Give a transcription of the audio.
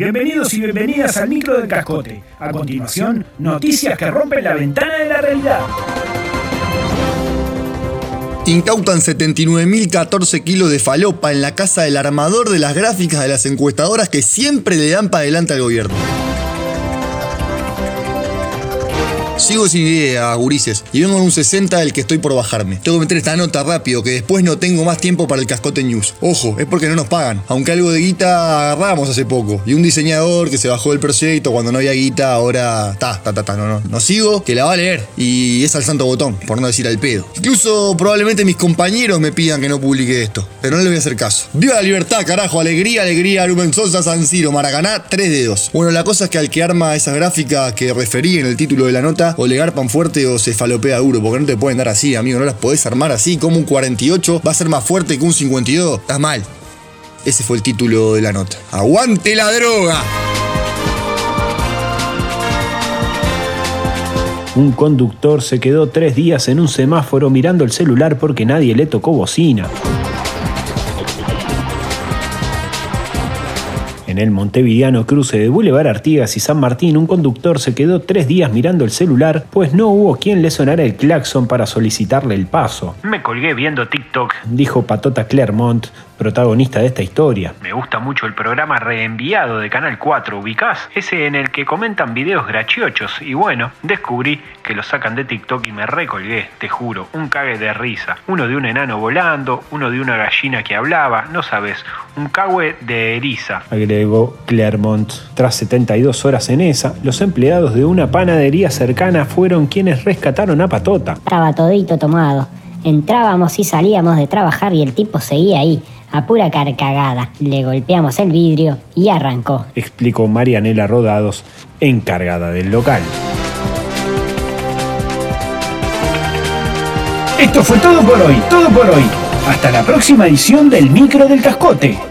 Bienvenidos y bienvenidas al micro del cascote. A continuación, noticias que rompen la ventana de la realidad. Incautan 79.014 kilos de falopa en la casa del armador de las gráficas de las encuestadoras que siempre le dan para adelante al gobierno. Sigo sin idea, gurises, y vengo en un 60 del que estoy por bajarme. Tengo que meter esta nota rápido, que después no tengo más tiempo para el cascote news. Ojo, es porque no nos pagan, aunque algo de guita agarramos hace poco. Y un diseñador que se bajó del proyecto cuando no había guita, ahora ta, ta, ta, ta, no, no, no sigo, que la va a leer. Y es al santo botón, por no decir al pedo. Incluso probablemente mis compañeros me pidan que no publique esto, pero no les voy a hacer caso. ¡Viva la libertad, carajo! Alegría, alegría, Rubén Sosa, San Siro, Maracaná, 3 dedos. Bueno, la cosa es que al que arma esas gráficas que referí en el título de la nota, o le garpan fuerte o se falopea duro, porque no te pueden dar así, amigo, no las podés armar así, como un 48 va a ser más fuerte que un 52, estás mal. Ese fue el título de la nota. ¡Aguante la droga! Un conductor se quedó tres días en un semáforo mirando el celular porque nadie le tocó bocina. En el montevideano cruce de Boulevard Artigas y San Martín, un conductor se quedó tres días mirando el celular, pues no hubo quien le sonara el claxon para solicitarle el paso. Me colgué viendo TikTok, Dijo Patota Clermont, protagonista de esta historia. Me gusta mucho el programa reenviado de Canal 4, ¿ubicás? Ese en el que comentan videos graciochos. Y bueno, descubrí que lo sacan de TikTok y me recolgué, te juro. Un cague de risa. Uno de un enano volando, uno de una gallina que hablaba, no sabes. Un cague de eriza. Agregó Clermont. Tras 72 horas en esa, los empleados de una panadería cercana fueron quienes rescataron a Patota. Estaba todito tomado. Entrábamos y salíamos de trabajar y el tipo seguía ahí, a pura carcagada. Le golpeamos el vidrio y arrancó. Explicó Marianela Rodados, encargada del local. Esto fue todo por hoy, todo por hoy. Hasta la próxima edición del micro del cascote.